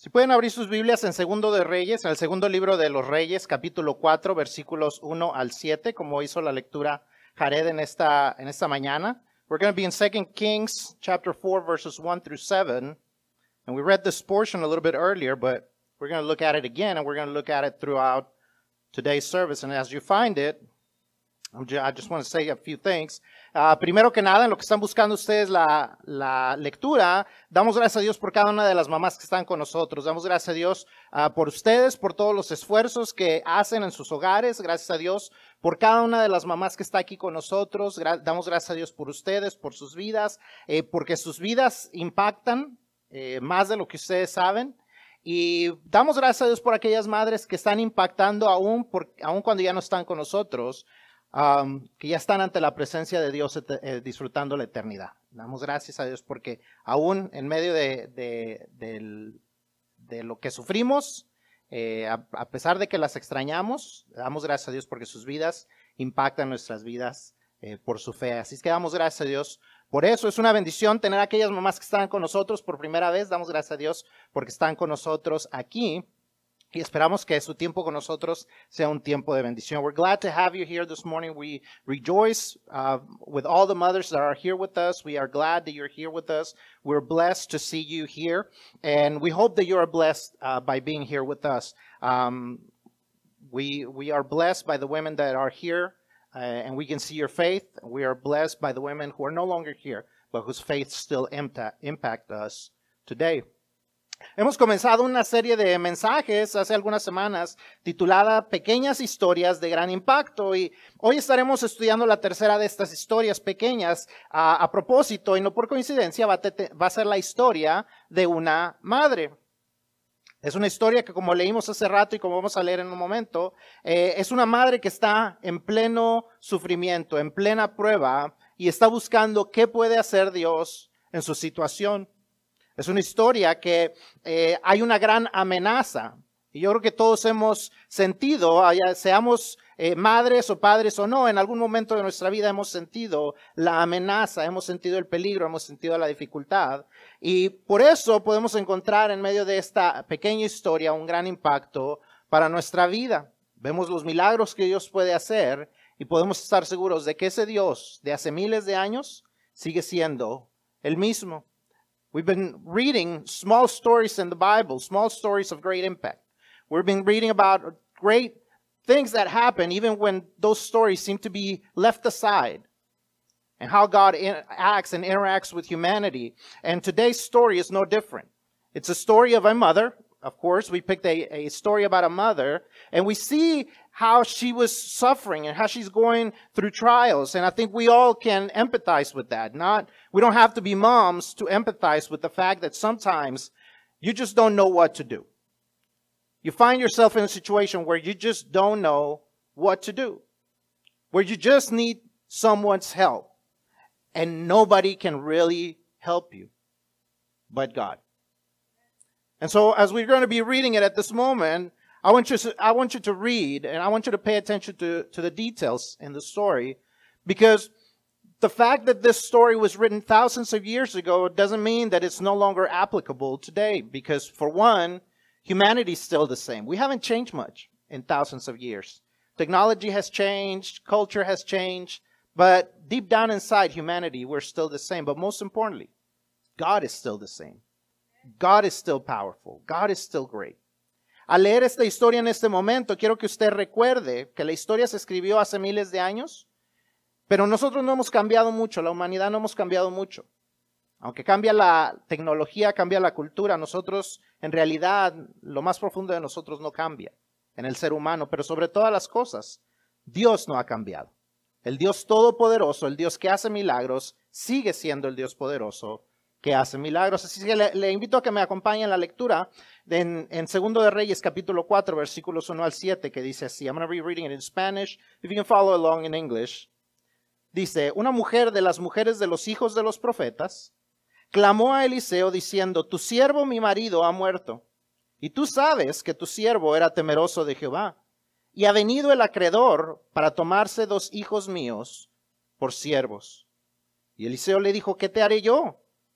Si pueden abrir sus Biblias en Segundo de Reyes, en el segundo libro de los Reyes, capítulo 4, versículos 1 al 7, como hizo la lectura Jared en esta, en esta mañana. We're going to be in 2 Kings chapter 4, verses 1 through 7. And we read this portion a little bit earlier, but we're going to look at it again, and we're going to look at it throughout today's service. And as you find it, I just want to say a few things. Uh, primero que nada, en lo que están buscando ustedes la, la, lectura, damos gracias a Dios por cada una de las mamás que están con nosotros. Damos gracias a Dios uh, por ustedes, por todos los esfuerzos que hacen en sus hogares. Gracias a Dios por cada una de las mamás que está aquí con nosotros. Gra damos gracias a Dios por ustedes, por sus vidas, eh, porque sus vidas impactan eh, más de lo que ustedes saben. Y damos gracias a Dios por aquellas madres que están impactando aún, por, aún cuando ya no están con nosotros que ya están ante la presencia de Dios eh, disfrutando la eternidad. Damos gracias a Dios porque aún en medio de, de, lo que sufrimos, eh, a, pesar de que las extrañamos, damos gracias a Dios porque sus vidas impactan nuestras vidas eh, por su fe. Así es que damos gracias a Dios. Por eso es una bendición tener a aquellas mamás que están con nosotros por primera vez. Damos gracias a Dios porque están con nosotros aquí. Y esperamos que su tiempo con nosotros sea un tiempo de bendición. We're glad to have you here this morning. We rejoice uh, with all the mothers that are here with us. We are glad that you're here with us. We're blessed to see you here. And we hope that you are blessed uh, by being here with us. Um, we, we are blessed by the women that are here, uh, and we can see your faith. We are blessed by the women who are no longer here, but whose faith still impact, impact us today. Hemos comenzado una serie de mensajes hace algunas semanas titulada Pequeñas historias de gran impacto y hoy estaremos estudiando la tercera de estas historias pequeñas a, propósito y no por coincidencia va a, ser la historia de una madre. Es una historia que como leímos hace rato y como vamos a leer en un momento, eh, es una madre que está en pleno sufrimiento, en plena prueba y está buscando qué puede hacer Dios en su situación. Es una historia que eh, hay una gran amenaza. Y yo creo que todos hemos sentido, seamos eh, madres o padres o no, en algún momento de nuestra vida hemos sentido la amenaza, hemos sentido el peligro, hemos sentido la dificultad. Y por eso podemos encontrar en medio de esta pequeña historia un gran impacto para nuestra vida. Vemos los milagros que Dios puede hacer y podemos estar seguros de que ese Dios de hace miles de años sigue siendo el mismo. We've been reading small stories in the Bible, small stories of great impact. We've been reading about great things that happen even when those stories seem to be left aside and how God acts and interacts with humanity. And today's story is no different. It's a story of a mother. Of course, we picked a, a story about a mother and we see how she was suffering and how she's going through trials. And I think we all can empathize with that. Not, we don't have to be moms to empathize with the fact that sometimes you just don't know what to do. You find yourself in a situation where you just don't know what to do, where you just need someone's help and nobody can really help you but God. And so as we're going to be reading it at this moment, I want you to, I want you to read and I want you to pay attention to, to the details in the story because the fact that this story was written thousands of years ago doesn't mean that it's no longer applicable today because for one, humanity is still the same. We haven't changed much in thousands of years. Technology has changed, culture has changed, but deep down inside humanity, we're still the same. But most importantly, God is still the same. God is still powerful. God is still great. Al leer esta historia en este momento, quiero que usted recuerde que la historia se escribió hace miles de años, pero nosotros no hemos cambiado mucho, la humanidad no hemos cambiado mucho. Aunque cambia la tecnología, cambia la cultura, nosotros en realidad lo más profundo de nosotros no cambia en el ser humano, pero sobre todas las cosas, Dios no ha cambiado. El Dios todopoderoso, el Dios que hace milagros, sigue siendo el Dios poderoso que hace milagros. Así que le, invito a que me acompañe en la lectura en, en Segundo de Reyes capítulo 4 versículos 1 al 7 que dice así. I'm going to be reading it in Spanish. If you can follow along in English. Dice, una mujer de las mujeres de los hijos de los profetas clamó a Eliseo diciendo, tu siervo mi marido ha muerto. Y tú sabes que tu siervo era temeroso de Jehová. Y ha venido el acreedor para tomarse dos hijos míos por siervos. Y Eliseo le dijo, ¿qué te haré yo?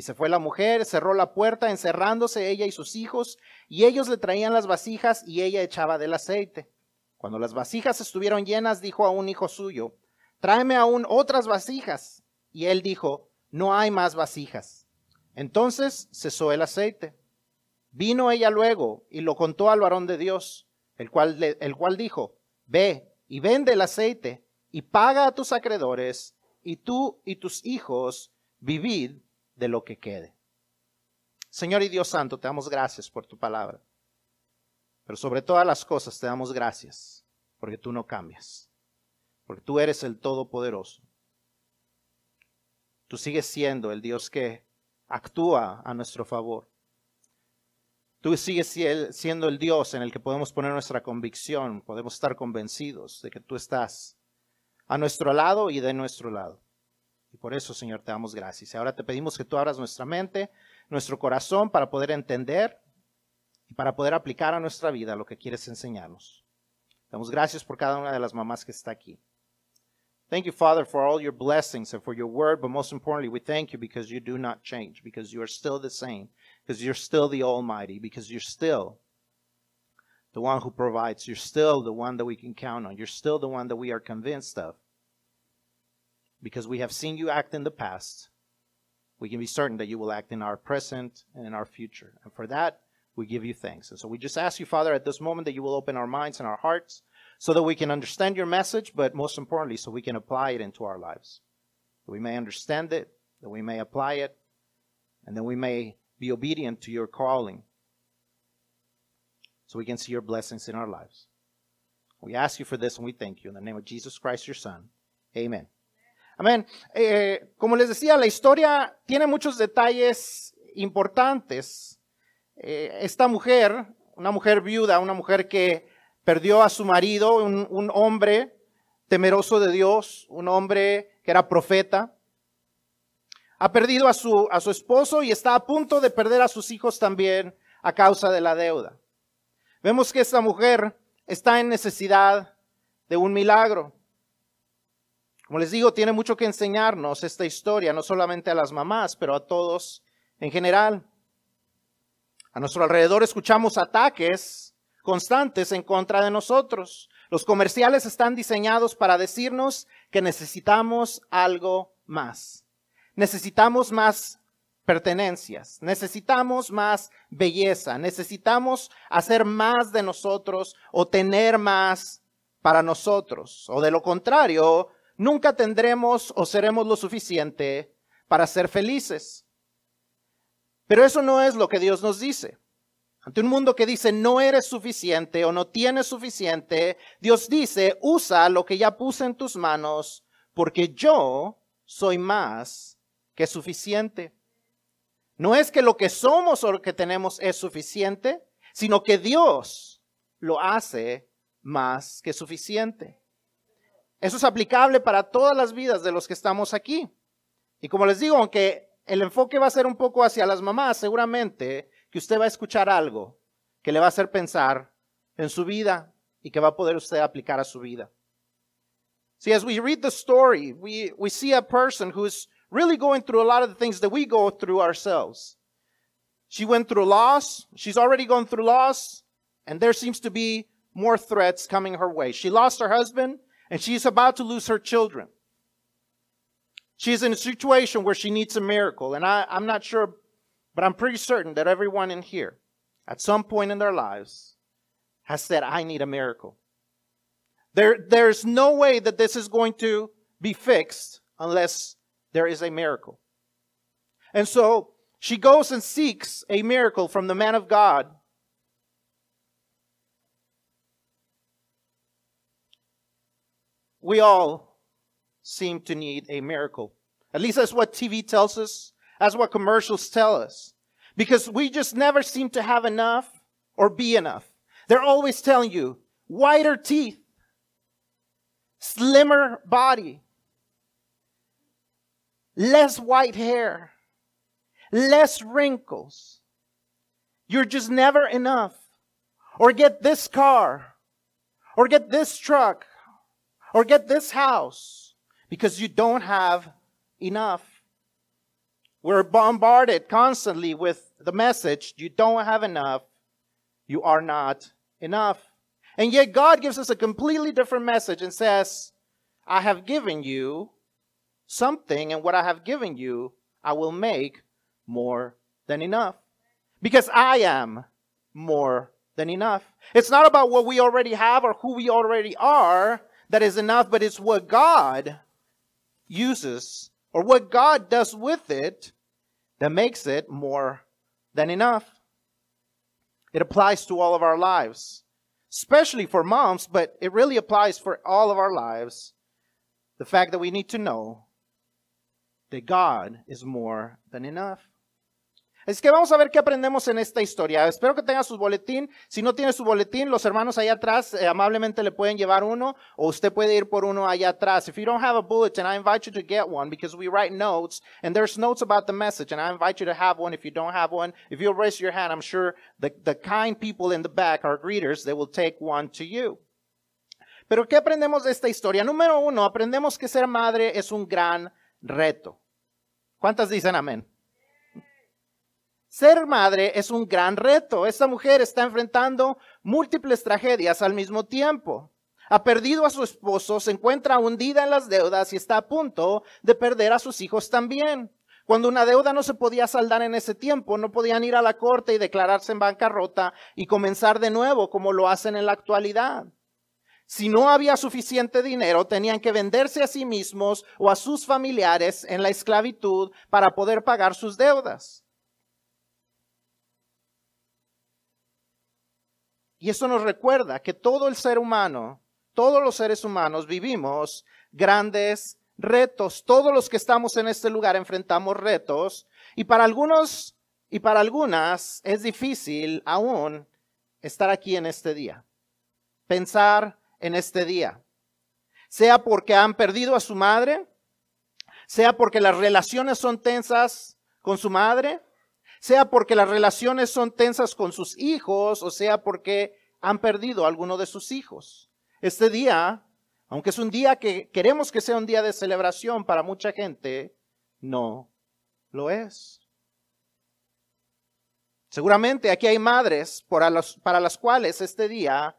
Y se fue la mujer, cerró la puerta, encerrándose ella y sus hijos, y ellos le traían las vasijas y ella echaba del aceite. Cuando las vasijas estuvieron llenas, dijo a un hijo suyo, tráeme aún otras vasijas. Y él dijo, no hay más vasijas. Entonces cesó el aceite. Vino ella luego y lo contó al varón de Dios, el cual, el cual dijo, ve y vende el aceite y paga a tus acreedores, y tú y tus hijos vivid de lo que quede. Señor y Dios Santo, te damos gracias por tu palabra. Pero sobre todas las cosas te damos gracias porque tú no cambias, porque tú eres el Todopoderoso. Tú sigues siendo el Dios que actúa a nuestro favor. Tú sigues siendo el Dios en el que podemos poner nuestra convicción, podemos estar convencidos de que tú estás a nuestro lado y de nuestro lado. Y por eso, Señor, te damos gracias. Y ahora te pedimos que tú abras nuestra mente, nuestro corazón para poder entender y para poder aplicar a nuestra vida lo que quieres enseñarnos. Damos gracias por cada una de las mamás que está aquí. Thank you, Father, for all your blessings and for your word, but most importantly, we thank you because you do not change, because you are still the same, because you're still the Almighty, because you're still the one who provides. You're still the one that we can count on. You're still the one that we are convinced of. Because we have seen you act in the past, we can be certain that you will act in our present and in our future. And for that, we give you thanks. And so we just ask you, Father, at this moment that you will open our minds and our hearts so that we can understand your message, but most importantly, so we can apply it into our lives. That we may understand it, that we may apply it, and that we may be obedient to your calling so we can see your blessings in our lives. We ask you for this and we thank you. In the name of Jesus Christ, your Son. Amen. Amén. Eh, como les decía, la historia tiene muchos detalles importantes. Eh, esta mujer, una mujer viuda, una mujer que perdió a su marido, un, hombre temeroso de Dios, un hombre que era profeta. Ha perdido a su, a su esposo y está a punto de perder a sus hijos también a causa de la deuda. Vemos que esta mujer está en necesidad de un milagro. Como les digo, tiene mucho que enseñarnos esta historia, no solamente a las mamás, pero a todos en general. A nuestro alrededor escuchamos ataques constantes en contra de nosotros. Los comerciales están diseñados para decirnos que necesitamos algo más. Necesitamos más pertenencias, necesitamos más belleza, necesitamos hacer más de nosotros o tener más para nosotros. O de lo contrario, nunca tendremos o seremos lo suficiente para ser felices. Pero eso no es lo que Dios nos dice. Ante un mundo que dice no eres suficiente o no tienes suficiente, Dios dice, usa lo que ya puse en tus manos, porque yo soy más que suficiente. No es que lo que somos o lo que tenemos es suficiente, sino que Dios lo hace más que suficiente. Eso es aplicable para todas las vidas de los que estamos aquí. Y como les digo, aunque el enfoque va a ser un poco hacia las mamás, seguramente que usted va a escuchar algo que le va a hacer pensar en su vida y que va a poder usted aplicar a su vida. See, as we read the story, we, we see a person who's really going through a lot of the things that we go through ourselves. She went through loss. She's already gone through loss. And there seems to be more threats coming her way. She lost her husband and she's about to lose her children. She's in a situation where she needs a miracle. And I, I'm not sure but I'm pretty certain that everyone in here, at some point in their lives, has said, I need a miracle. There, there's no way that this is going to be fixed unless there is a miracle. And so she goes and seeks a miracle from the man of God. We all seem to need a miracle. At least that's what TV tells us. That's what commercials tell us. Because we just never seem to have enough or be enough. They're always telling you, whiter teeth, slimmer body, less white hair, less wrinkles. You're just never enough. Or get this car, or get this truck, or get this house, because you don't have enough. We're bombarded constantly with the message you don't have enough, you are not enough. And yet God gives us a completely different message and says, I have given you something, and what I have given you, I will make more than enough. Because I am more than enough. It's not about what we already have or who we already are that is enough, but it's what God uses or what God does with it that makes it more than enough. It applies to all of our lives especially for moms, but it really applies for all of our lives. The fact that we need to know that God is more than enough. Es que vamos a ver qué aprendemos en esta historia. Espero que tenga su boletín. Si no tiene su boletín, los hermanos allá atrás eh, amablemente le pueden llevar uno o usted puede ir por uno allá atrás. If you don't have a bulletin, I invite you to get one because we write notes and there's notes about the message and I invite you to have one if you don't have one. If you'll raise your hand, I'm sure the, the kind people in the back, our greeters, they will take one to you. Pero ¿qué aprendemos de esta historia? Número uno, aprendemos que ser madre es un gran reto. ¿Cuántas dicen amén? Ser madre es un gran reto. Esta mujer está enfrentando múltiples tragedias al mismo tiempo. Ha perdido a su esposo, se encuentra hundida en las deudas y está a punto de perder a sus hijos también. Cuando una deuda no se podía saldar en ese tiempo, no podían ir a la corte y declararse en bancarrota y comenzar de nuevo como lo hacen en la actualidad. Si no había suficiente dinero, tenían que venderse a sí mismos o a sus familiares en la esclavitud para poder pagar sus deudas. Y eso nos recuerda que todo el ser humano, todos los seres humanos vivimos grandes retos. Todos los que estamos en este lugar enfrentamos retos. Y para algunos y para algunas es difícil aún estar aquí en este día. Pensar en este día. Sea porque han perdido a su madre, sea porque las relaciones son tensas con su madre, sea porque las relaciones son tensas con sus hijos o sea porque han perdido alguno de sus hijos. Este día, aunque es un día que queremos que sea un día de celebración para mucha gente, no lo es. Seguramente aquí hay madres para, para las cuales este día,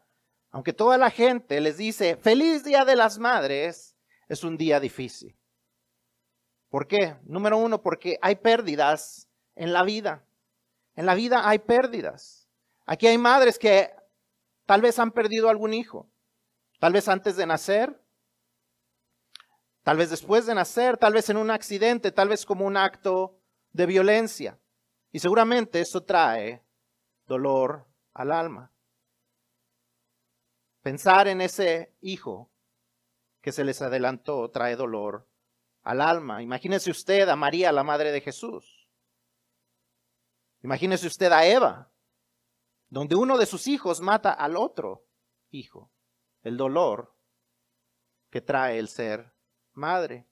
aunque toda la gente les dice feliz día de las madres, es un día difícil. ¿Por qué? Número uno, porque hay pérdidas en la vida. En la vida hay pérdidas. Aquí hay madres que tal vez han perdido algún hijo, tal vez antes de nacer, tal vez después de nacer, tal vez en un accidente, tal vez como un acto de violencia. Y seguramente eso trae dolor al alma. Pensar en ese hijo que se les adelantó trae dolor al alma. Imagínese usted a María, la madre de Jesús. Imagínese usted a Eva, donde uno de sus hijos mata al otro hijo. El dolor que trae el ser madre.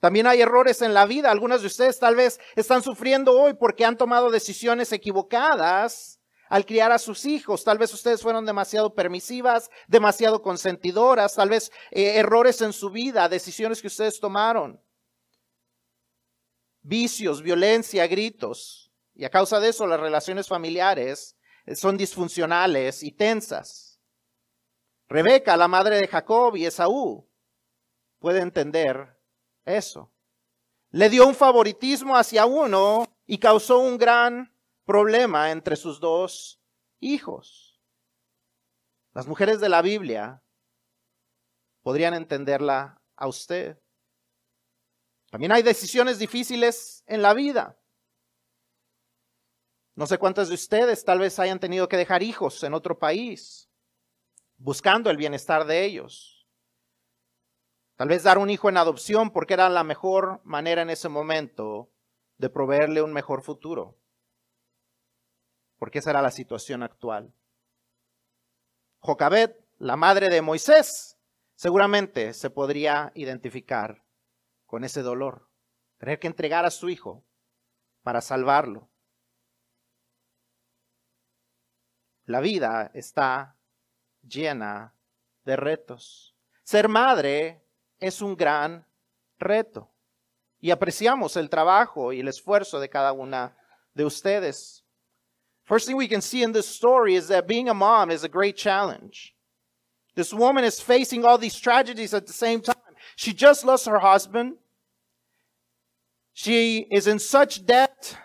También hay errores en la vida. Algunos de ustedes tal vez están sufriendo hoy porque han tomado decisiones equivocadas al criar a sus hijos. Tal vez ustedes fueron demasiado permisivas, demasiado consentidoras, tal vez eh, errores en su vida, decisiones que ustedes tomaron. Vicios, violencia, gritos. Y a causa de eso las relaciones familiares eh, son disfuncionales y tensas. Rebeca, la madre de Jacob y Esaú, puede entender eso. Le dio un favoritismo hacia uno y causó un gran problema entre sus dos hijos. Las mujeres de la Biblia podrían entenderla a usted. También hay decisiones difíciles en la vida. No sé cuántas de ustedes tal vez hayan tenido que dejar hijos en otro país, buscando el bienestar de ellos. Tal vez dar un hijo en adopción porque era la mejor manera en ese momento de proveerle un mejor futuro. Porque esa era la situación actual. Jocabet, la madre de Moisés, seguramente se podría identificar con ese dolor. Tener que entregar a su hijo para salvarlo. La vida está llena de retos. Ser madre es un gran reto. Y apreciamos el trabajo y el esfuerzo de cada una de ustedes. First thing we can see in this story is that being a mom is a great challenge. This woman is facing all these tragedies at the same time. She just lost her husband. She is in such debt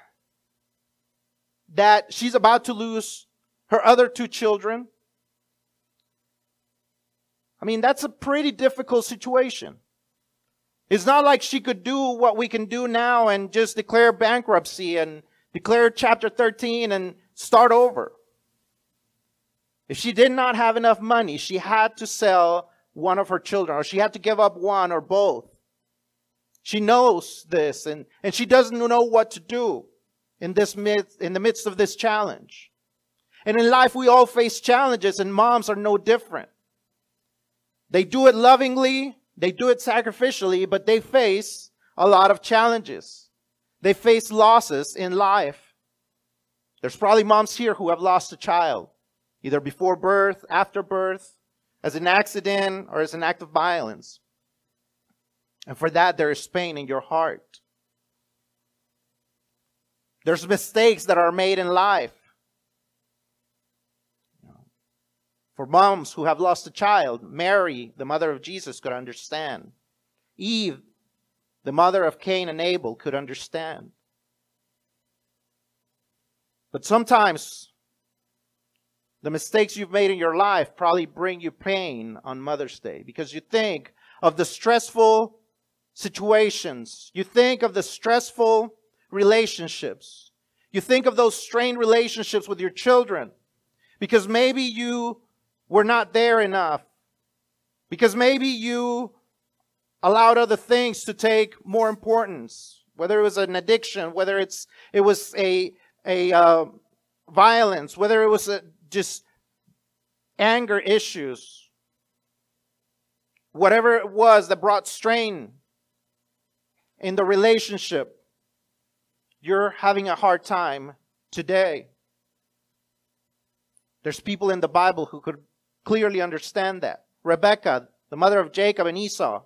that she's about to lose her other two children. I mean, that's a pretty difficult situation. It's not like she could do what we can do now and just declare bankruptcy and declare chapter 13 and start over. If she did not have enough money, she had to sell one of her children or she had to give up one or both. She knows this and, and she doesn't know what to do in this midst, in the midst of this challenge. And in life, we all face challenges and moms are no different. They do it lovingly, they do it sacrificially, but they face a lot of challenges. They face losses in life. There's probably moms here who have lost a child, either before birth, after birth, as an accident, or as an act of violence. And for that, there is pain in your heart. There's mistakes that are made in life. For moms who have lost a child, Mary, the mother of Jesus, could understand. Eve, the mother of Cain and Abel, could understand. But sometimes the mistakes you've made in your life probably bring you pain on Mother's Day because you think of the stressful situations. You think of the stressful relationships. You think of those strained relationships with your children because maybe you were not there enough. Because maybe you allowed other things to take more importance, whether it was an addiction, whether it's it was a a uh, violence, whether it was a, just anger issues, whatever it was that brought strain in the relationship, you're having a hard time today. There's people in the Bible who could clearly understand that. Rebecca, the mother of Jacob and Esau,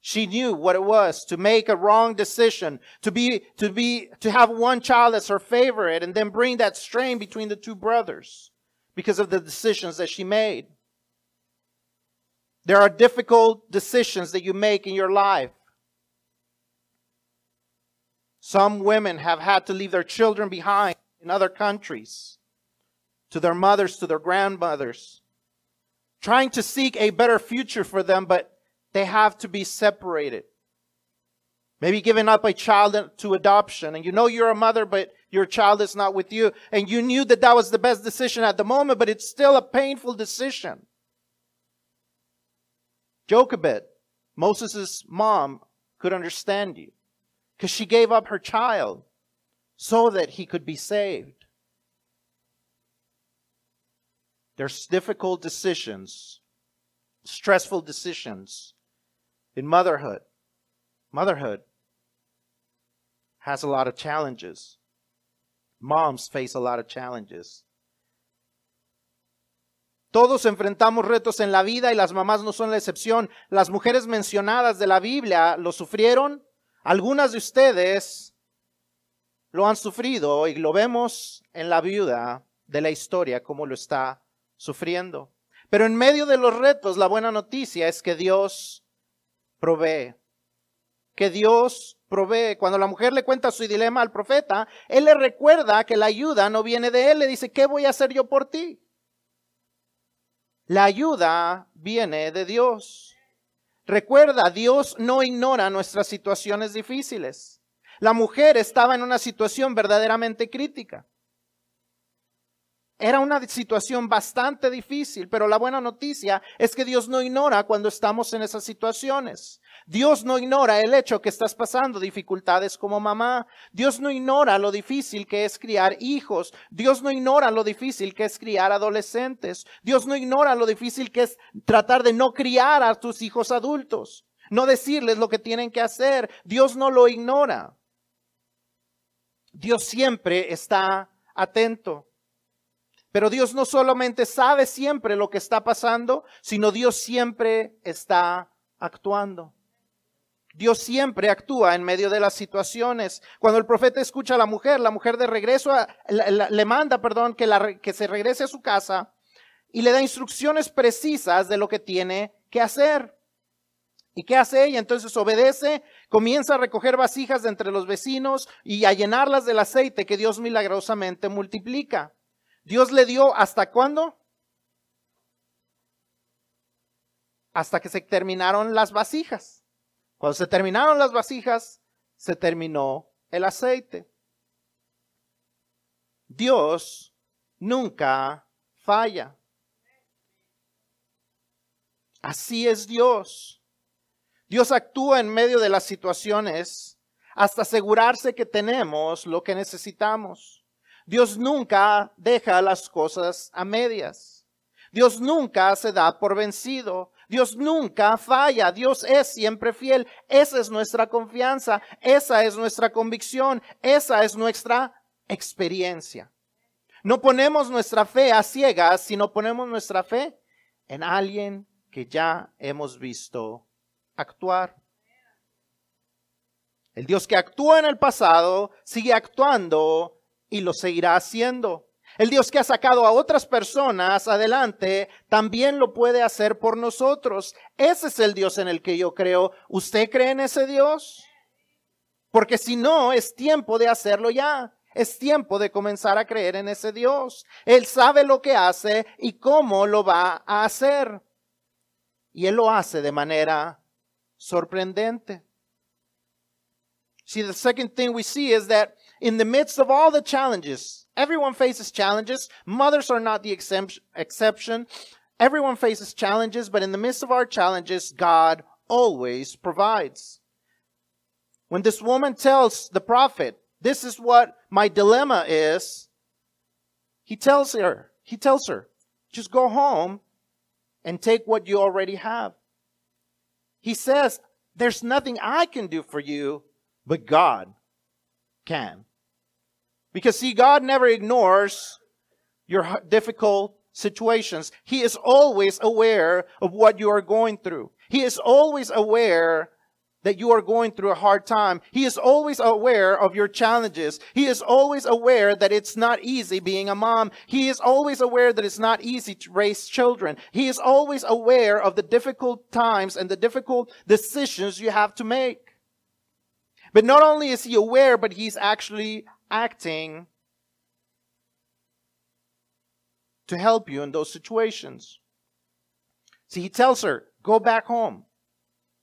she knew what it was to make a wrong decision, to be, to be, to have one child as her favorite and then bring that strain between the two brothers because of the decisions that she made. There are difficult decisions that you make in your life. Some women have had to leave their children behind in other countries to their mothers, to their grandmothers, trying to seek a better future for them, but they have to be separated. Maybe giving up a child to adoption, and you know you're a mother, but your child is not with you, and you knew that that was the best decision at the moment, but it's still a painful decision. Jochebed, Moses' mom, could understand you because she gave up her child so that he could be saved. There's difficult decisions, stressful decisions in motherhood. Motherhood has a lot of challenges. Moms face a lot of challenges. Todos enfrentamos retos en la vida y las mamás no son la excepción. Las mujeres mencionadas de la Biblia lo sufrieron. Algunas de ustedes lo han sufrido y lo vemos en la viuda de la historia como lo está sufriendo. Pero en medio de los retos, la buena noticia es que Dios provee. Que Dios provee. Cuando la mujer le cuenta su dilema al profeta, él le recuerda que la ayuda no viene de él. Le dice, ¿qué voy a hacer yo por ti? La ayuda viene de Dios. Recuerda, Dios no ignora nuestras situaciones difíciles. La mujer estaba en una situación verdaderamente crítica. Era una situación bastante difícil, pero la buena noticia es que Dios no ignora cuando estamos en esas situaciones. Dios no ignora el hecho que estás pasando dificultades como mamá. Dios no ignora lo difícil que es criar hijos. Dios no ignora lo difícil que es criar adolescentes. Dios no ignora lo difícil que es tratar de no criar a tus hijos adultos. No decirles lo que tienen que hacer. Dios no lo ignora. Dios siempre está atento. Pero Dios no solamente sabe siempre lo que está pasando, sino Dios siempre está actuando. Dios siempre actúa en medio de las situaciones. Cuando el profeta escucha a la mujer, la mujer de regreso le manda, perdón, que, la, que se regrese a su casa y le da instrucciones precisas de lo que tiene que hacer. ¿Y qué hace ella? Entonces obedece, comienza a recoger vasijas de entre los vecinos y a llenarlas del aceite que Dios milagrosamente multiplica. Dios le dio hasta cuándo? Hasta que se terminaron las vasijas. Cuando se terminaron las vasijas, se terminó el aceite. Dios nunca falla. Así es Dios. Dios actúa en medio de las situaciones hasta asegurarse que tenemos lo que necesitamos. Dios nunca deja las cosas a medias. Dios nunca se da por vencido. Dios nunca falla. Dios es siempre fiel. Esa es nuestra confianza. Esa es nuestra convicción. Esa es nuestra experiencia. No ponemos nuestra fe a ciegas, sino ponemos nuestra fe en alguien que ya hemos visto actuar. El Dios que actúa en el pasado sigue actuando y lo seguirá haciendo. El Dios que ha sacado a otras personas adelante también lo puede hacer por nosotros. Ese es el Dios en el que yo creo. ¿Usted cree en ese Dios? Porque si no, es tiempo de hacerlo ya. Es tiempo de comenzar a creer en ese Dios. Él sabe lo que hace y cómo lo va a hacer. Y Él lo hace de manera sorprendente. See, the second thing we see is that in the midst of all the challenges, everyone faces challenges. Mothers are not the exception. Everyone faces challenges, but in the midst of our challenges, God always provides. When this woman tells the prophet, this is what my dilemma is, he tells her, he tells her, just go home and take what you already have. He says, there's nothing I can do for you, but God can. Because see, God never ignores your difficult situations. He is always aware of what you are going through. He is always aware that you are going through a hard time. He is always aware of your challenges. He is always aware that it's not easy being a mom. He is always aware that it's not easy to raise children. He is always aware of the difficult times and the difficult decisions you have to make. But not only is he aware, but he's actually acting to help you in those situations. See, he tells her, go back home.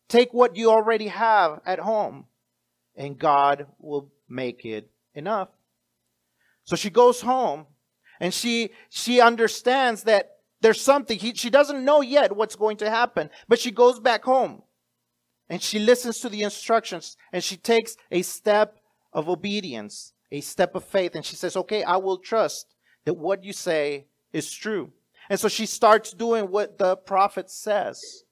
Take what you already have at home, and God will make it enough. So she goes home and she, she understands that there's something, he, she doesn't know yet what's going to happen, but she goes back home and she listens to the instructions and she takes a step of obedience a step of faith and she says, okay, I will trust that what you say is true. And so she starts doing what the prophet says.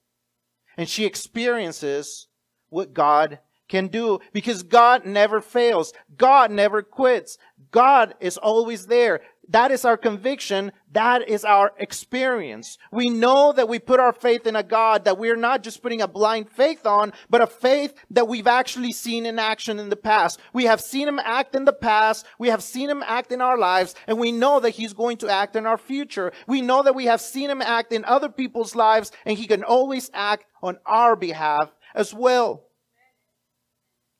And she experiences what God can do because God never fails. God never quits. God is always there. That is our conviction. That is our experience. We know that we put our faith in a God that we're not just putting a blind faith on, but a faith that we've actually seen in action in the past. We have seen him act in the past. We have seen him act in our lives and we know that he's going to act in our future. We know that we have seen him act in other people's lives and he can always act on our behalf as well.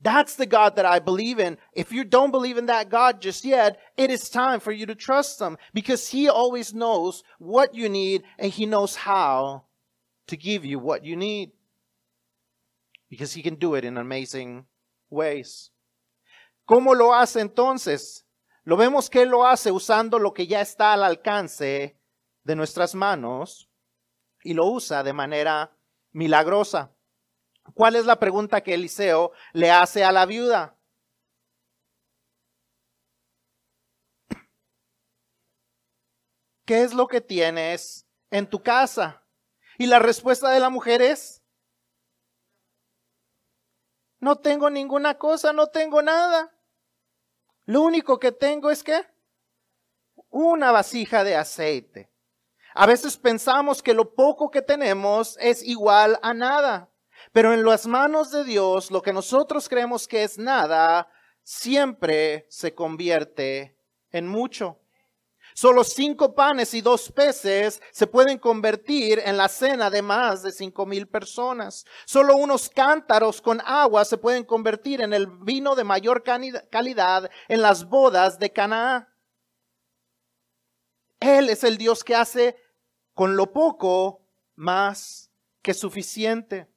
That's the God that I believe in. If you don't believe in that God just yet, it is time for you to trust Him because He always knows what you need and He knows how to give you what you need because He can do it in amazing ways. ¿Cómo lo hace entonces? lo vemos que lo hace usando lo que ya está al alcance de nuestras manos y lo usa de manera milagrosa. ¿Cuál es la pregunta que Eliseo le hace a la viuda? ¿Qué es lo que tienes en tu casa? Y la respuesta de la mujer es, no tengo ninguna cosa, no tengo nada. Lo único que tengo es que una vasija de aceite. A veces pensamos que lo poco que tenemos es igual a nada, pero en las manos de Dios lo que nosotros creemos que es nada siempre se convierte en mucho. Solo cinco panes y dos peces se pueden convertir en la cena de más de cinco mil personas. Solo unos cántaros con agua se pueden convertir en el vino de mayor calidad en las bodas de Canaá. Él es el Dios que hace con lo poco más que suficiente.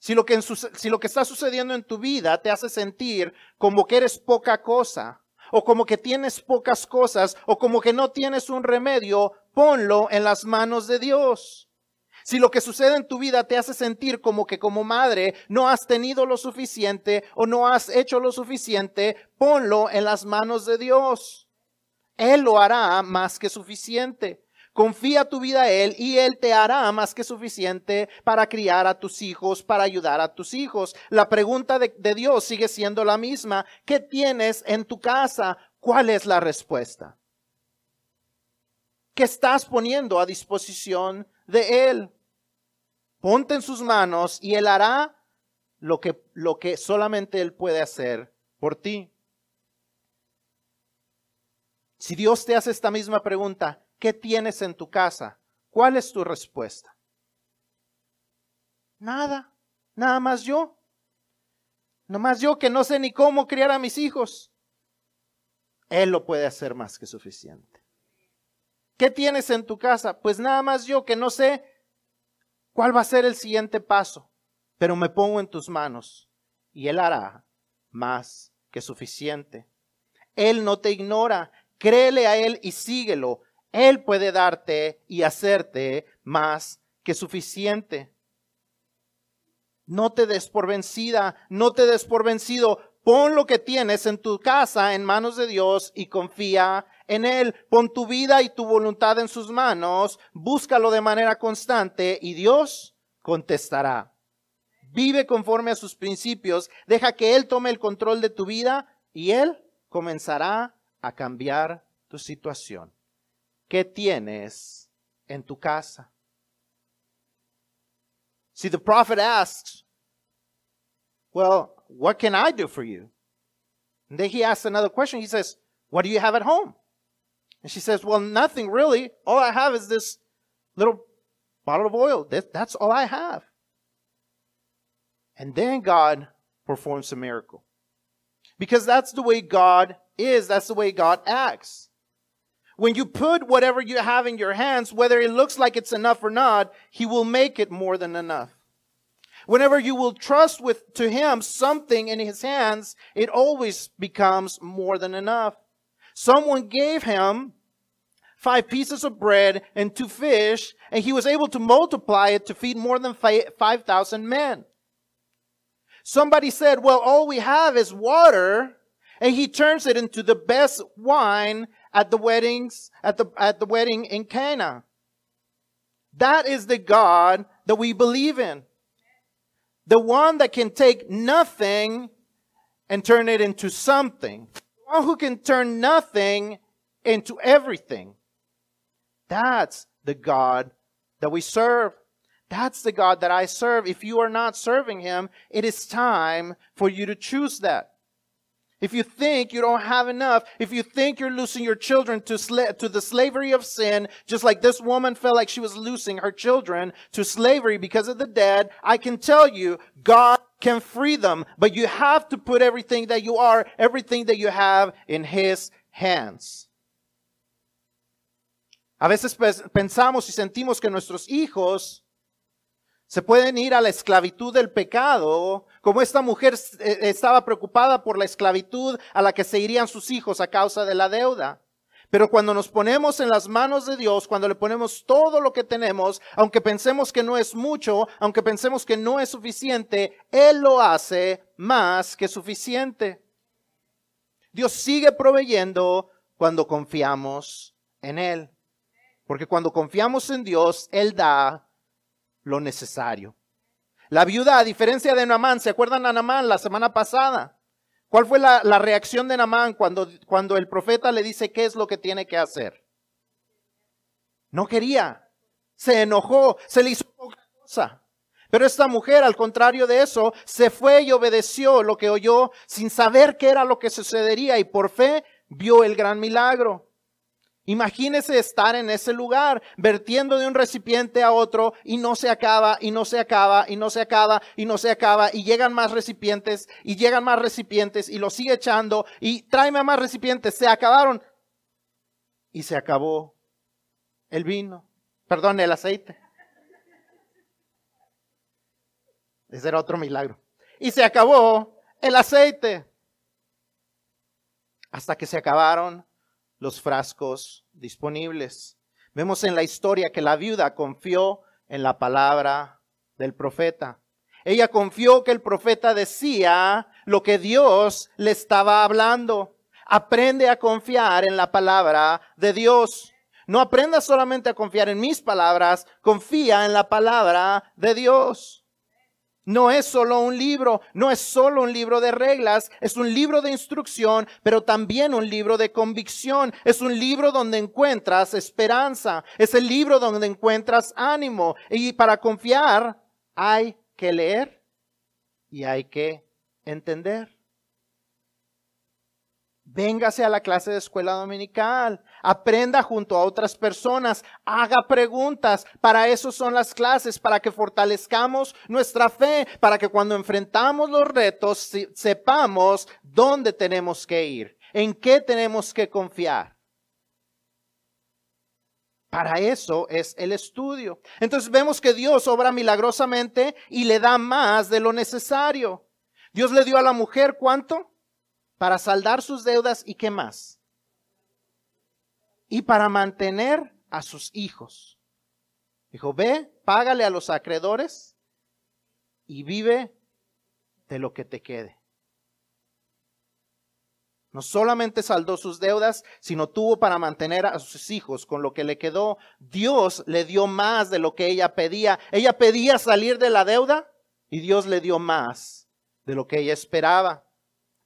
Si lo, que si lo que está sucediendo en tu vida te hace sentir como que eres poca cosa, o como que tienes pocas cosas, o como que no tienes un remedio, ponlo en las manos de Dios. Si lo que sucede en tu vida te hace sentir como que como madre no has tenido lo suficiente o no has hecho lo suficiente, ponlo en las manos de Dios. Él lo hará más que suficiente. Confía tu vida a Él y Él te hará más que suficiente para criar a tus hijos, para ayudar a tus hijos. La pregunta de, Dios sigue siendo la misma. ¿Qué tienes en tu casa? ¿Cuál es la respuesta? ¿Qué estás poniendo a disposición de Él? Ponte en sus manos y Él hará lo que, lo que solamente Él puede hacer por ti. Si Dios te hace esta misma pregunta, ¿Qué tienes en tu casa? ¿Cuál es tu respuesta? Nada, nada más yo. Nada más yo que no sé ni cómo criar a mis hijos. Él lo puede hacer más que suficiente. ¿Qué tienes en tu casa? Pues nada más yo que no sé cuál va a ser el siguiente paso, pero me pongo en tus manos y Él hará más que suficiente. Él no te ignora, créele a Él y síguelo. Él puede darte y hacerte más que suficiente. No te des por vencida, no te des por vencido. Pon lo que tienes en tu casa en manos de Dios y confía en Él. Pon tu vida y tu voluntad en sus manos. Búscalo de manera constante y Dios contestará. Vive conforme a sus principios. Deja que Él tome el control de tu vida y Él comenzará a cambiar tu situación. ¿Qué tienes en tu casa? See, the prophet asks, Well, what can I do for you? And then he asks another question. He says, What do you have at home? And she says, Well, nothing really. All I have is this little bottle of oil. That's all I have. And then God performs a miracle. Because that's the way God is, that's the way God acts. When you put whatever you have in your hands, whether it looks like it's enough or not, He will make it more than enough. Whenever you will trust with, to Him something in His hands, it always becomes more than enough. Someone gave Him five pieces of bread and two fish, and He was able to multiply it to feed more than 5,000 men. Somebody said, well, all we have is water, and He turns it into the best wine at the weddings, at the, at the wedding in Cana. That is the God that we believe in. The one that can take nothing and turn it into something. The one who can turn nothing into everything. That's the God that we serve. That's the God that I serve. If you are not serving Him, it is time for you to choose that. If you think you don't have enough, if you think you're losing your children to, sla- to the slavery of sin, just like this woman felt like she was losing her children to slavery because of the dead, I can tell you, God can free them, but you have to put everything that you are, everything that you have in His hands. A veces pensamos y sentimos que nuestros hijos Se pueden ir a la esclavitud del pecado, como esta mujer eh, estaba preocupada por la esclavitud a la que se irían sus hijos a causa de la deuda. Pero cuando nos ponemos en las manos de Dios, cuando le ponemos todo lo que tenemos, aunque pensemos que no es mucho, aunque pensemos que no es suficiente, Él lo hace más que suficiente. Dios sigue proveyendo cuando confiamos en Él. Porque cuando confiamos en Dios, Él da lo necesario. La viuda, a diferencia de Namán, ¿se acuerdan a Namán la semana pasada? ¿Cuál fue la, reacción de Namán cuando, cuando el profeta le dice qué es lo que tiene que hacer? No quería. Se enojó, se le hizo poca cosa. Pero esta mujer, al contrario de eso, se fue y obedeció lo que oyó sin saber qué era lo que sucedería y por fe vio el gran milagro. Imagínese estar en ese lugar, vertiendo de un recipiente a otro y no se acaba, y no se acaba, y no se acaba, y no se acaba, y llegan más recipientes, y llegan más recipientes, y lo sigue echando, y tráeme más recipientes, se acabaron. Y se acabó el vino, perdón, el aceite. Ese era otro milagro. Y se acabó el aceite. Hasta que se acabaron los frascos disponibles. Vemos en la historia que la viuda confió en la palabra del profeta. Ella confió que el profeta decía lo que Dios le estaba hablando. Aprende a confiar en la palabra de Dios. No aprenda solamente a confiar en mis palabras, confía en la palabra de Dios. No es solo un libro, no es solo un libro de reglas, es un libro de instrucción, pero también un libro de convicción. Es un libro donde encuentras esperanza, es el libro donde encuentras ánimo. Y para confiar hay que leer y hay que entender. Véngase a la clase de escuela dominical, aprenda junto a otras personas, haga preguntas. Para eso son las clases, para que fortalezcamos nuestra fe, para que cuando enfrentamos los retos sepamos dónde tenemos que ir, en qué tenemos que confiar. Para eso es el estudio. Entonces vemos que Dios obra milagrosamente y le da más de lo necesario. Dios le dio a la mujer cuánto? para saldar sus deudas y qué más. Y para mantener a sus hijos. Dijo, ve, págale a los acreedores y vive de lo que te quede. No solamente saldó sus deudas, sino tuvo para mantener a sus hijos con lo que le quedó. Dios le dio más de lo que ella pedía. Ella pedía salir de la deuda y Dios le dio más de lo que ella esperaba.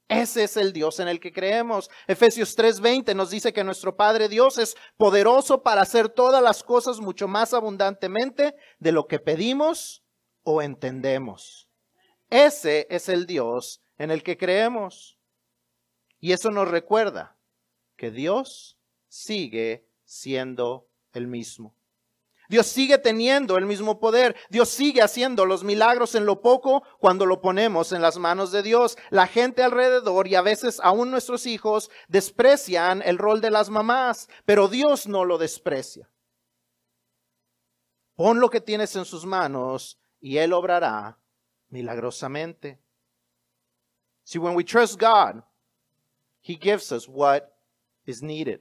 Ese es el Dios en el que creemos. Efesios 3:20 nos dice que nuestro Padre Dios es poderoso para hacer todas las cosas mucho más abundantemente de lo que pedimos o entendemos. Ese es el Dios en el que creemos. Y eso nos recuerda que Dios sigue siendo el mismo. Dios sigue teniendo el mismo poder. Dios sigue haciendo los milagros en lo poco cuando lo ponemos en las manos de Dios. La gente alrededor y a veces aún nuestros hijos desprecian el rol de las mamás, pero Dios no lo desprecia. Pon lo que tienes en sus manos y Él obrará milagrosamente. See, when we trust God, He gives us what is needed.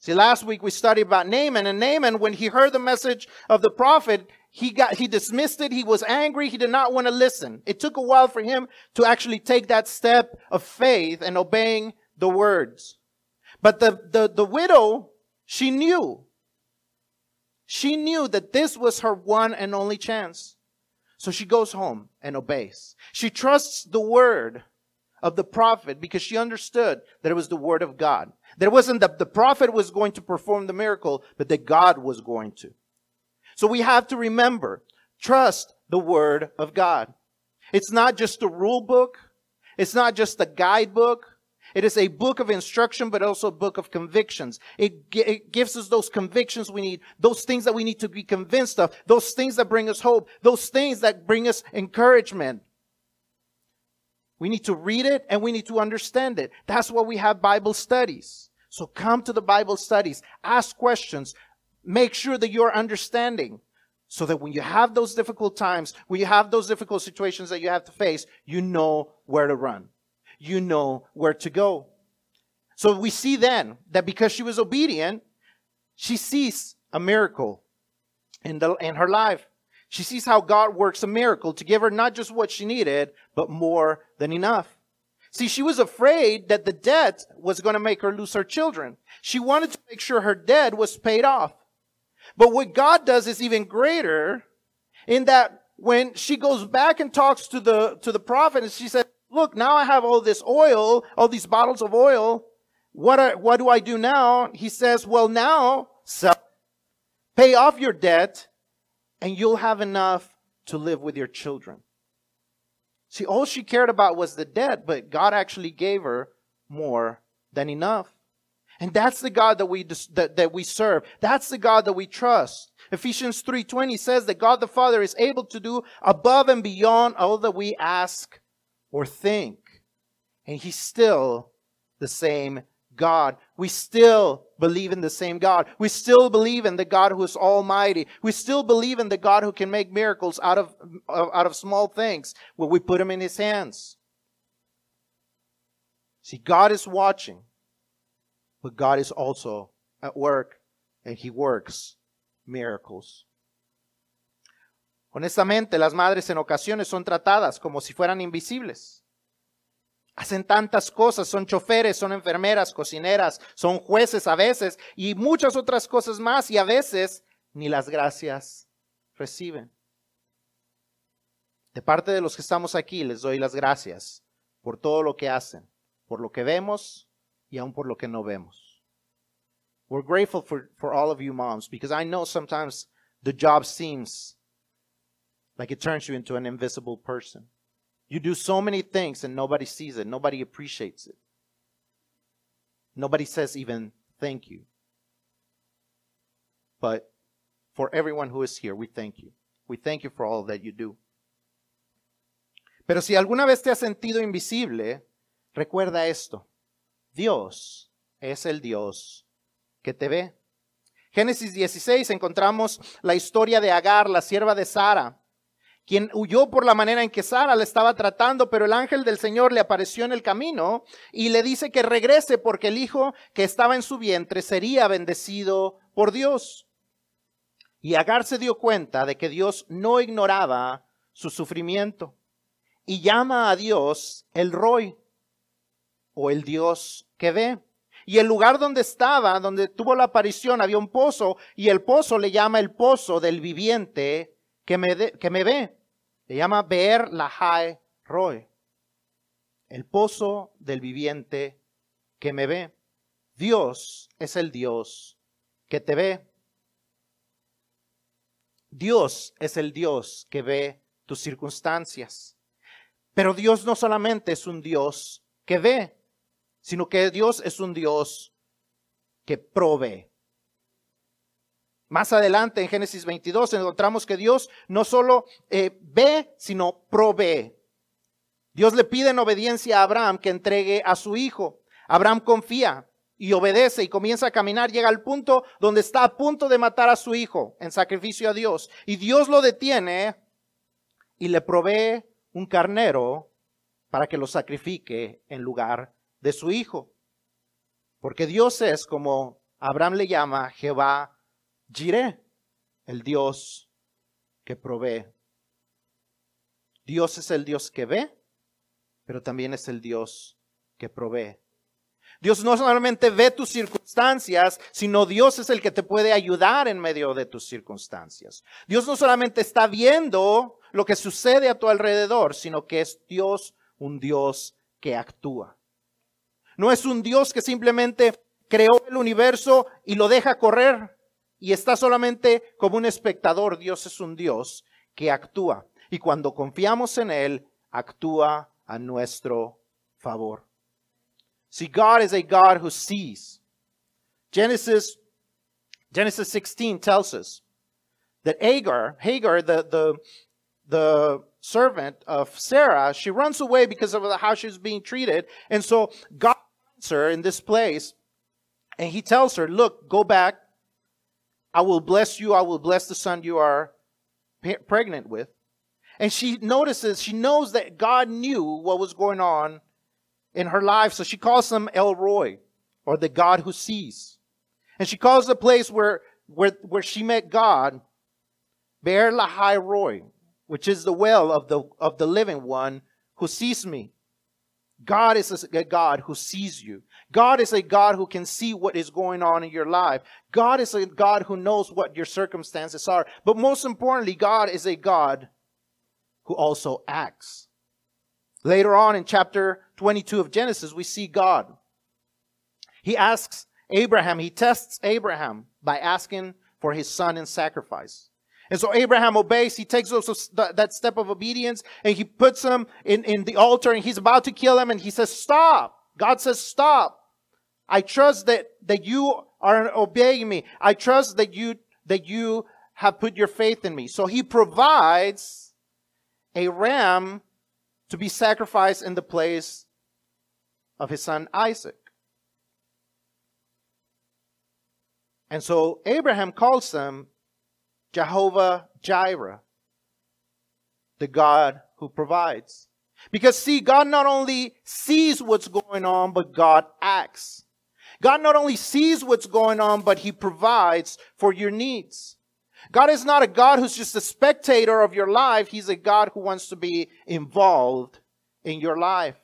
See, last week we studied about Naaman, and Naaman, when he heard the message of the prophet, he got, he dismissed it. He was angry. He did not want to listen. It took a while for him to actually take that step of faith and obeying the words. But the, the, the widow, she knew. She knew that this was her one and only chance. So she goes home and obeys. She trusts the word of the prophet because she understood that it was the word of God. There wasn't that the prophet was going to perform the miracle, but that God was going to. So we have to remember, trust the word of God. It's not just a rule book. It's not just a guidebook. It is a book of instruction, but also a book of convictions. It, it, gives us those convictions we need, those things that we need to be convinced of, those things that bring us hope, those things that bring us encouragement. We need to read it and we need to understand it. That's why we have Bible studies. So come to the Bible studies, ask questions, make sure that you're understanding. So that when you have those difficult times, when you have those difficult situations that you have to face, you know where to run. You know where to go. So we see then that because she was obedient, she sees a miracle in, the, in her life. She sees how God works a miracle to give her not just what she needed, but more than enough. See, she was afraid that the debt was going to make her lose her children. She wanted to make sure her debt was paid off. But what God does is even greater in that when she goes back and talks to the, to the prophet and she said, look, now I have all this oil, all these bottles of oil. What, are, what do I do now? He says, well, now sell, pay off your debt and you'll have enough to live with your children. See, all she cared about was the debt, but God actually gave her more than enough. And that's the God that we, that, that we serve. That's the God that we trust. Ephesians 3.20 says that God the Father is able to do above and beyond all that we ask or think. And He's still the same God. We still believe in the same God. We still believe in the God who is almighty. We still believe in the God who can make miracles out of, uh, out of small things when we put them in his hands. See, God is watching, but God is also at work and he works miracles. Honestamente, las madres en ocasiones son tratadas como si fueran invisibles. Hacen tantas cosas, son choferes, son enfermeras, cocineras, son jueces a veces y muchas otras cosas más y a veces ni las gracias reciben. De parte de los que estamos aquí les doy las gracias por todo lo que hacen, por lo que vemos y aún por lo que no vemos. We're grateful for, for all of you moms because I know sometimes the job seems like it turns you into an invisible person. You do so many things and nobody sees it, nobody appreciates it. Nobody says even thank you. But for everyone who is here, we thank you. We thank you for all that you do. Pero si alguna vez te has sentido invisible, recuerda esto. Dios es el Dios que te ve. Génesis 16 encontramos la historia de Agar, la sierva de Sara, quien huyó por la manera en que Sara le estaba tratando, pero el ángel del Señor le apareció en el camino y le dice que regrese porque el hijo que estaba en su vientre sería bendecido por Dios. Y Agar se dio cuenta de que Dios no ignoraba su sufrimiento y llama a Dios el Roy o el Dios que ve. Y el lugar donde estaba, donde tuvo la aparición, había un pozo y el pozo le llama el pozo del viviente que me, ve. Se llama Beer Roy, el pozo del viviente que me ve. Dios es el Dios que te ve. Dios es el Dios que ve tus circunstancias. Pero Dios no solamente es un Dios que ve, sino que Dios es un Dios que provee. Más adelante en Génesis 22 encontramos que Dios no solo eh, ve, sino provee. Dios le pide en obediencia a Abraham que entregue a su hijo. Abraham confía y obedece y comienza a caminar, llega al punto donde está a punto de matar a su hijo en sacrificio a Dios. Y Dios lo detiene y le provee un carnero para que lo sacrifique en lugar de su hijo. Porque Dios es, como Abraham le llama, Jehová Jiré, el Dios que provee. Dios es el Dios que ve, pero también es el Dios que provee. Dios no solamente ve tus circunstancias, sino Dios es el que te puede ayudar en medio de tus circunstancias. Dios no solamente está viendo lo que sucede a tu alrededor, sino que es Dios un Dios que actúa. No es un Dios que simplemente creó el universo y lo deja correr y está solamente como un espectador. Dios es un Dios que actúa. Y cuando confiamos en Él, actúa a nuestro favor. See, God is a God who sees. Genesis, Genesis 16 tells us that Hagar, Hagar, the, the, the servant of Sarah, she runs away because of how she's being treated. And so God finds her in this place and he tells her, look, go back I will bless you. I will bless the son you are pregnant with. And she notices, she knows that God knew what was going on in her life. So she calls him El Roy, or the God who sees. And she calls the place where, where, where she met God, Be'er Lahai Roy, which is the well of the, of the living one who sees me. God is a God who sees you. God is a God who can see what is going on in your life. God is a God who knows what your circumstances are. But most importantly, God is a God who also acts. Later on in chapter 22 of Genesis, we see God. He asks Abraham, he tests Abraham by asking for his son in sacrifice. And so Abraham obeys. He takes that step of obedience and he puts him in, in the altar and he's about to kill him and he says, stop. God says, stop. I trust that, that you are obeying me. I trust that you, that you have put your faith in me. So he provides a ram to be sacrificed in the place of his son Isaac. And so Abraham calls them Jehovah Jireh, the God who provides. Because see, God not only sees what's going on, but God acts. God not only sees what's going on, but He provides for your needs. God is not a God who's just a spectator of your life. He's a God who wants to be involved in your life.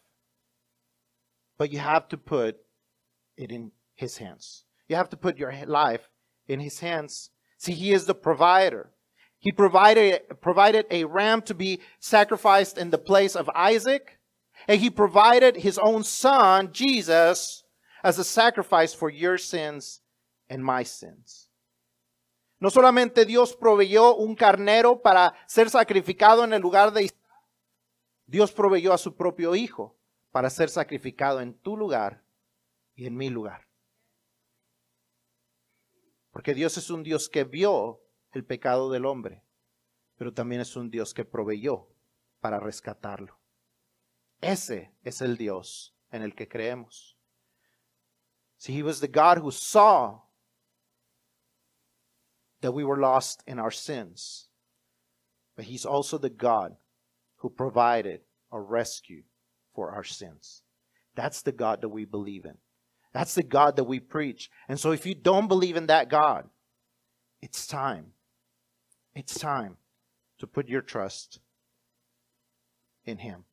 But you have to put it in His hands. You have to put your life in His hands. See, He is the provider. He provided, provided a ram to be sacrificed in the place of Isaac, and He provided His own Son, Jesus, sacrifice for your sins and my sins. No solamente Dios proveyó un carnero para ser sacrificado en el lugar de Isaac, Dios proveyó a su propio Hijo para ser sacrificado en tu lugar y en mi lugar. Porque Dios es un Dios que vio el pecado del hombre, pero también es un Dios que proveyó para rescatarlo. Ese es el Dios en el que creemos. See, he was the God who saw that we were lost in our sins, but he's also the God who provided a rescue for our sins. That's the God that we believe in. That's the God that we preach. And so if you don't believe in that God, it's time. It's time to put your trust in Him.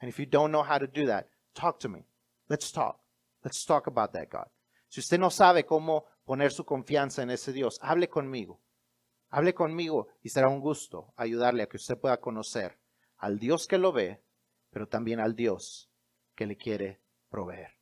And if you don't know how to do that, talk to me. Let's talk. Let's talk about that God. Si usted no sabe cómo poner su confianza en ese Dios, hable conmigo. Hable conmigo y será un gusto ayudarle a que usted pueda conocer al Dios que lo ve, pero también al Dios que le quiere proveer.